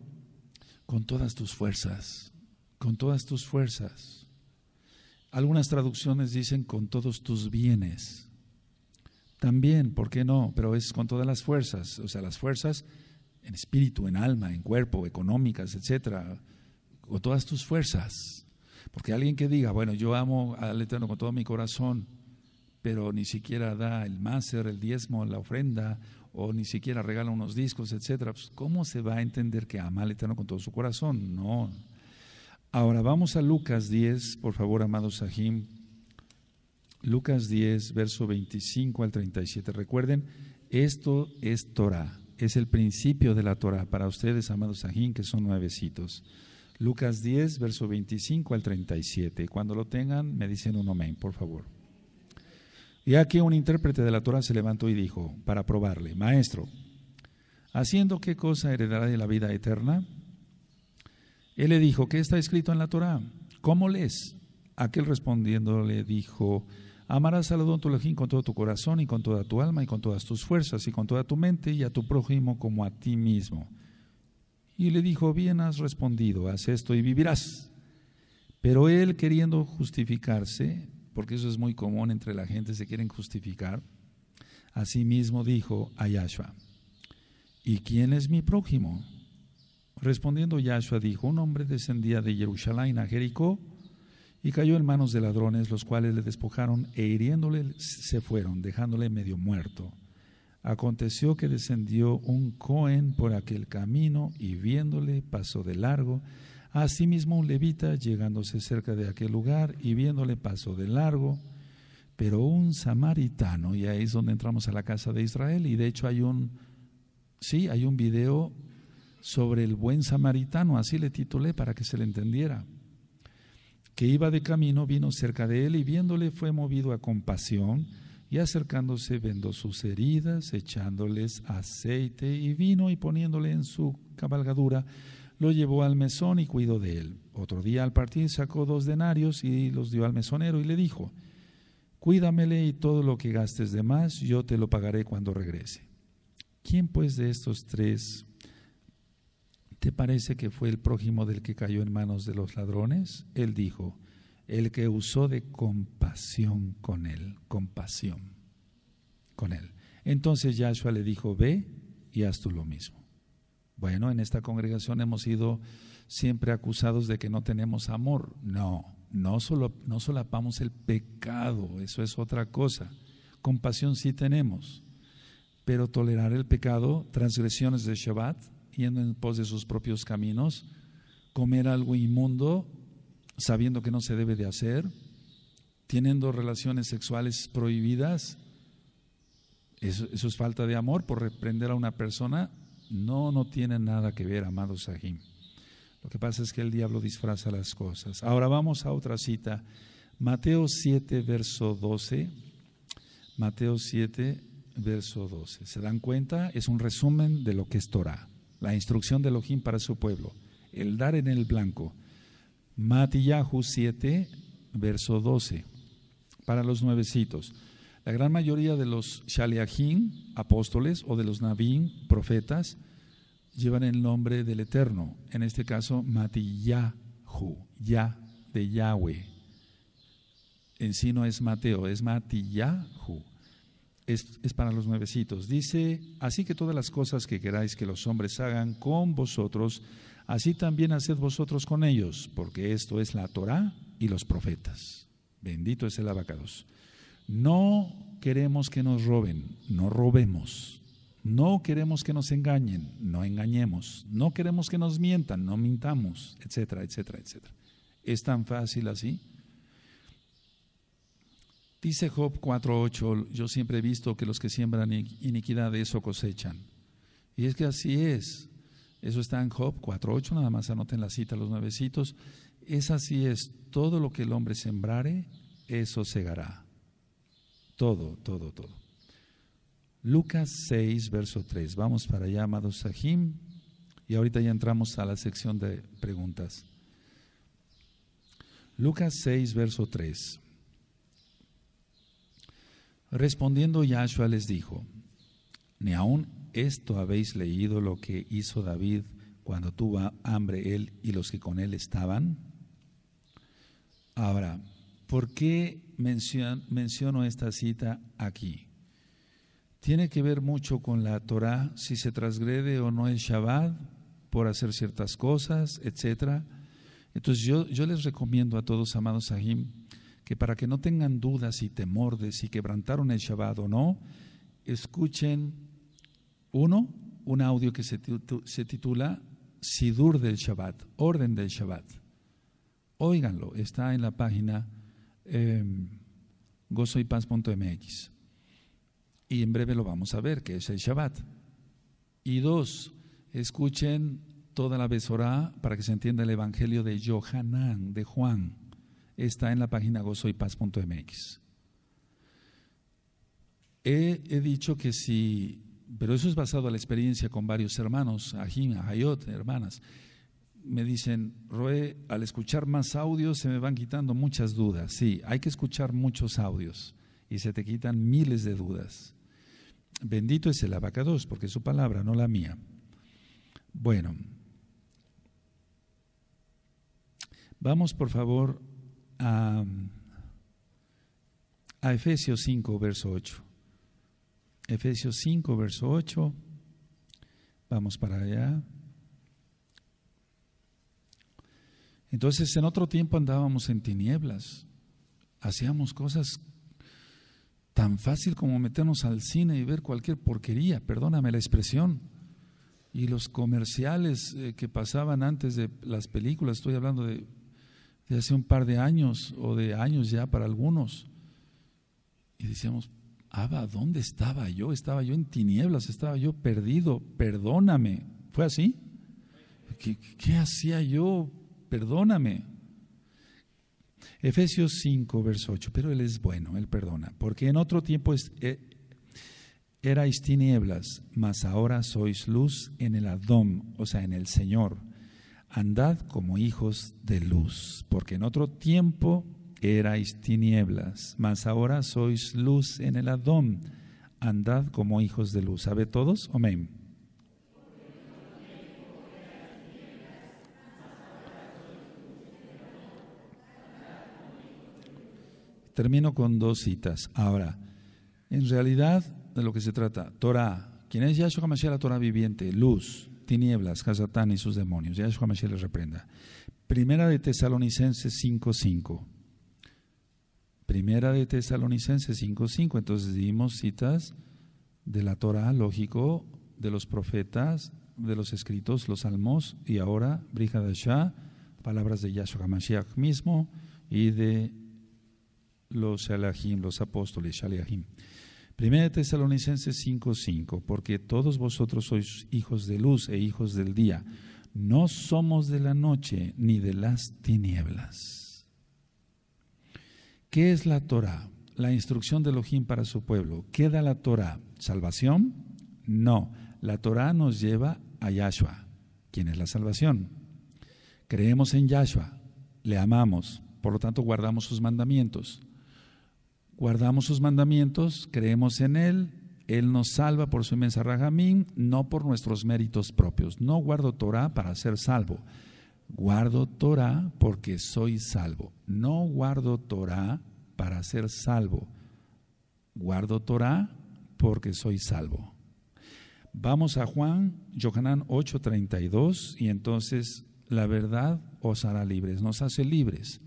con todas tus fuerzas, con todas tus fuerzas. Algunas traducciones dicen con todos tus bienes. También, ¿por qué no? Pero es con todas las fuerzas, o sea, las fuerzas en espíritu, en alma, en cuerpo, económicas, etcétera, con todas tus fuerzas. Porque alguien que diga, bueno, yo amo al Eterno con todo mi corazón, pero ni siquiera da el máser, el diezmo, la ofrenda, o ni siquiera regala unos discos, etcétera, pues, ¿cómo se va a entender que ama al Eterno con todo su corazón? No. Ahora vamos a Lucas 10, por favor, amados Sahim. Lucas 10, verso 25 al 37. Recuerden, esto es Torah, es el principio de la Torah para ustedes, amados Sahim, que son nuevecitos. Lucas 10, verso 25 al 37. Cuando lo tengan, me dicen un amén, por favor. Y aquí un intérprete de la Torah se levantó y dijo, para probarle, Maestro, ¿haciendo qué cosa heredará de la vida eterna? Él le dijo, ¿qué está escrito en la Torah? ¿Cómo lees? Aquel respondiendo le dijo, amarás al Adón tu con todo tu corazón y con toda tu alma y con todas tus fuerzas y con toda tu mente y a tu prójimo como a ti mismo. Y le dijo, bien has respondido, haz esto y vivirás. Pero él, queriendo justificarse, porque eso es muy común entre la gente, se quieren justificar. Asimismo dijo a Yahshua, ¿y quién es mi prójimo? Respondiendo Yahshua dijo, un hombre descendía de Jerusalén a Jericó y cayó en manos de ladrones, los cuales le despojaron e hiriéndole se fueron, dejándole medio muerto. Aconteció que descendió un Cohen por aquel camino y viéndole pasó de largo Asimismo un levita, llegándose cerca de aquel lugar y viéndole pasó de largo, pero un samaritano, y ahí es donde entramos a la casa de Israel, y de hecho hay un Sí, hay un video sobre el buen samaritano, así le titulé para que se le entendiera, que iba de camino, vino cerca de él y viéndole fue movido a compasión y acercándose vendó sus heridas, echándoles aceite y vino y poniéndole en su cabalgadura, lo llevó al mesón y cuidó de él. Otro día al partir sacó dos denarios y los dio al mesonero y le dijo, Cuídamele y todo lo que gastes de más, yo te lo pagaré cuando regrese. ¿Quién pues de estos tres te parece que fue el prójimo del que cayó en manos de los ladrones? Él dijo, el que usó de compasión con él, compasión con él. Entonces Yahshua le dijo, ve y haz tú lo mismo. Bueno, en esta congregación hemos sido siempre acusados de que no tenemos amor. No, no, solo, no solapamos el pecado, eso es otra cosa. Compasión sí tenemos, pero tolerar el pecado, transgresiones de Shabbat, yendo en pos de sus propios caminos, comer algo inmundo, sabiendo que no se debe de hacer, teniendo relaciones sexuales prohibidas, eso, eso es falta de amor por reprender a una persona. No, no tiene nada que ver, amados Sahim. Lo que pasa es que el diablo disfraza las cosas. Ahora vamos a otra cita. Mateo 7, verso 12. Mateo 7, verso 12. ¿Se dan cuenta? Es un resumen de lo que es Torah. La instrucción de Elohim para su pueblo. El dar en el blanco. Matillahu 7, verso 12. Para los nuevecitos. La gran mayoría de los Shaliachim, apóstoles, o de los Nabim, profetas, llevan el nombre del Eterno, en este caso Matillahu, Ya de Yahweh. En sí no es Mateo, es Matillahu. Es, es para los nuevecitos. Dice, así que todas las cosas que queráis que los hombres hagan con vosotros, así también haced vosotros con ellos, porque esto es la Torah y los profetas. Bendito es el abacados. No queremos que nos roben, no robemos. No queremos que nos engañen, no engañemos. No queremos que nos mientan, no mintamos, etcétera, etcétera, etcétera. ¿Es tan fácil así? Dice Job 4.8, yo siempre he visto que los que siembran iniquidad eso cosechan. Y es que así es. Eso está en Job 4.8, nada más anoten la cita, los nuevecitos. Es así es, todo lo que el hombre sembrare, eso segará. Todo, todo, todo. Lucas 6, verso 3. Vamos para allá, amados Sahim. Y ahorita ya entramos a la sección de preguntas. Lucas 6, verso 3. Respondiendo Yahshua les dijo, ni aún esto habéis leído lo que hizo David cuando tuvo hambre él y los que con él estaban. Ahora, ¿por qué menciono esta cita aquí? tiene que ver mucho con la Torah, si se transgrede o no el Shabbat por hacer ciertas cosas, etcétera. Entonces yo, yo les recomiendo a todos, amados Sahim, que para que no tengan dudas y temor de si quebrantaron el Shabbat o no, escuchen, uno, un audio que se, se titula Sidur del Shabbat, orden del Shabbat. Óiganlo, está en la página eh, gozoypaz.mx. Y en breve lo vamos a ver, que es el Shabbat. Y dos, escuchen toda la Besorá para que se entienda el Evangelio de Johanán, de Juan. Está en la página gozoypaz.mx. He, he dicho que si, pero eso es basado a la experiencia con varios hermanos, Ajim, Ajayot, hermanas. Me dicen, Roe, al escuchar más audios se me van quitando muchas dudas. Sí, hay que escuchar muchos audios y se te quitan miles de dudas. Bendito es el abacados, porque es su palabra, no la mía. Bueno, vamos por favor a, a Efesios 5, verso 8. Efesios 5, verso 8. Vamos para allá. Entonces, en otro tiempo andábamos en tinieblas, hacíamos cosas tan fácil como meternos al cine y ver cualquier porquería, perdóname la expresión. Y los comerciales eh, que pasaban antes de las películas, estoy hablando de, hace un par de años o de años ya para algunos. Y decíamos, Abba, ¿dónde estaba yo? Estaba yo en tinieblas, estaba yo perdido, perdóname. ¿Fue así? ¿Qué, hacía yo? Perdóname. Efesios 5, verso 8, pero Él es bueno, Él perdona, porque en otro tiempo eh, erais tinieblas, mas ahora sois luz en el Adón, o sea, en el Señor. Andad como hijos de luz, porque en otro tiempo erais tinieblas, mas ahora sois luz en el Adón. Andad como hijos de luz. ¿Sabe todos? Amén. Termino con dos citas. Ahora, en realidad, de lo que se trata, Torah, ¿quién es Yahshua HaMashiach, la Torah viviente? Luz, tinieblas, Hazatán y sus demonios. Yahshua HaMashiach les reprenda. Primera de Tesalonicenses 5.5. Primera de Tesalonicenses 5.5. Entonces dimos citas de la Torah, lógico, de los profetas, de los escritos, los salmos, y ahora Shah, palabras de Yahshua HaMashiach mismo, y de los Shalahim, los apóstoles, Shalahim. Primera de Tesalonicenses 5.5, porque todos vosotros sois hijos de luz e hijos del día, no somos de la noche ni de las tinieblas. ¿Qué es la Torah? La instrucción de Elohim para su pueblo. ¿Qué da la Torah? ¿Salvación? No. La Torah nos lleva a Yahshua, quien es la salvación. Creemos en Yahshua, le amamos, por lo tanto guardamos sus mandamientos. Guardamos sus mandamientos, creemos en Él, Él nos salva por su inmensa rajamín, no por nuestros méritos propios. No guardo Torah para ser salvo. Guardo Torah porque soy salvo. No guardo Torah para ser salvo. Guardo Torah porque soy salvo. Vamos a Juan, Johanán 8:32 y entonces la verdad os hará libres, nos hace libres.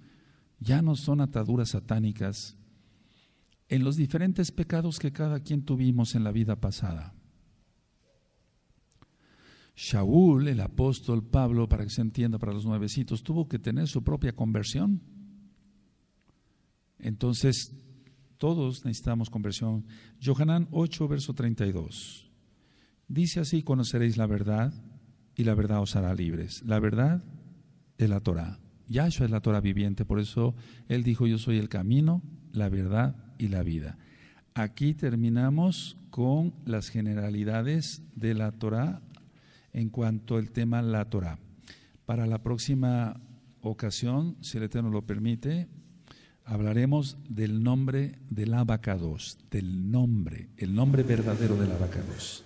Ya no son ataduras satánicas en los diferentes pecados que cada quien tuvimos en la vida pasada. Shaul, el apóstol Pablo, para que se entienda para los nuevecitos, tuvo que tener su propia conversión. Entonces, todos necesitamos conversión. Johanán 8, verso 32. Dice así, conoceréis la verdad y la verdad os hará libres. La verdad es la Torah. Yahshua es la Torah viviente, por eso él dijo, yo soy el camino, la verdad y la vida. Aquí terminamos con las generalidades de la Torah en cuanto al tema la Torah. Para la próxima ocasión, si el Eterno lo permite, hablaremos del nombre del abacados, del nombre, el nombre verdadero del abacados.